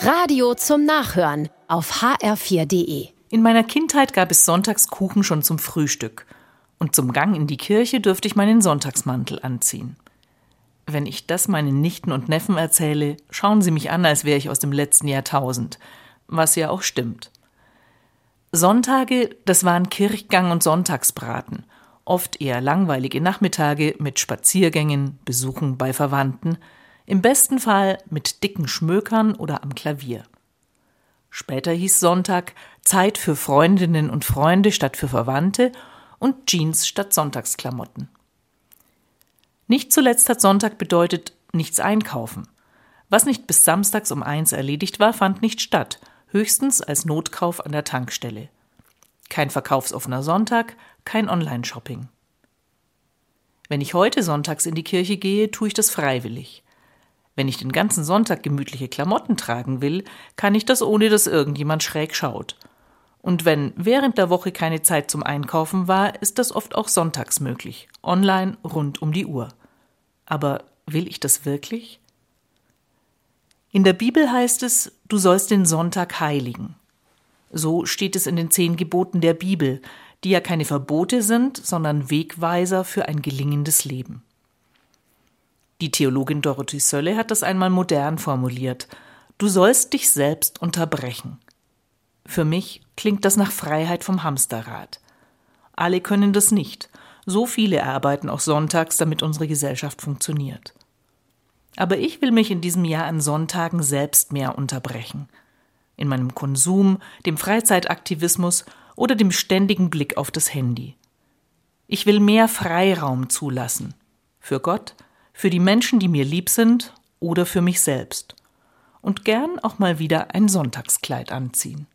Radio zum Nachhören auf hr4.de. In meiner Kindheit gab es Sonntagskuchen schon zum Frühstück. Und zum Gang in die Kirche dürfte ich meinen Sonntagsmantel anziehen. Wenn ich das meinen Nichten und Neffen erzähle, schauen sie mich an, als wäre ich aus dem letzten Jahrtausend. Was ja auch stimmt. Sonntage, das waren Kirchgang und Sonntagsbraten. Oft eher langweilige Nachmittage mit Spaziergängen, Besuchen bei Verwandten, im besten Fall mit dicken Schmökern oder am Klavier. Später hieß Sonntag Zeit für Freundinnen und Freunde statt für Verwandte und Jeans statt Sonntagsklamotten. Nicht zuletzt hat Sonntag bedeutet nichts einkaufen. Was nicht bis samstags um eins erledigt war, fand nicht statt, höchstens als Notkauf an der Tankstelle. Kein verkaufsoffener Sonntag, kein Online-Shopping. Wenn ich heute sonntags in die Kirche gehe, tue ich das freiwillig. Wenn ich den ganzen Sonntag gemütliche Klamotten tragen will, kann ich das ohne dass irgendjemand schräg schaut. Und wenn während der Woche keine Zeit zum Einkaufen war, ist das oft auch sonntags möglich, online rund um die Uhr. Aber will ich das wirklich? In der Bibel heißt es, du sollst den Sonntag heiligen. So steht es in den zehn Geboten der Bibel, die ja keine Verbote sind, sondern Wegweiser für ein gelingendes Leben. Die Theologin Dorothee Sölle hat das einmal modern formuliert. Du sollst dich selbst unterbrechen. Für mich klingt das nach Freiheit vom Hamsterrad. Alle können das nicht. So viele arbeiten auch sonntags, damit unsere Gesellschaft funktioniert. Aber ich will mich in diesem Jahr an Sonntagen selbst mehr unterbrechen. In meinem Konsum, dem Freizeitaktivismus oder dem ständigen Blick auf das Handy. Ich will mehr Freiraum zulassen. Für Gott, für die Menschen, die mir lieb sind oder für mich selbst. Und gern auch mal wieder ein Sonntagskleid anziehen.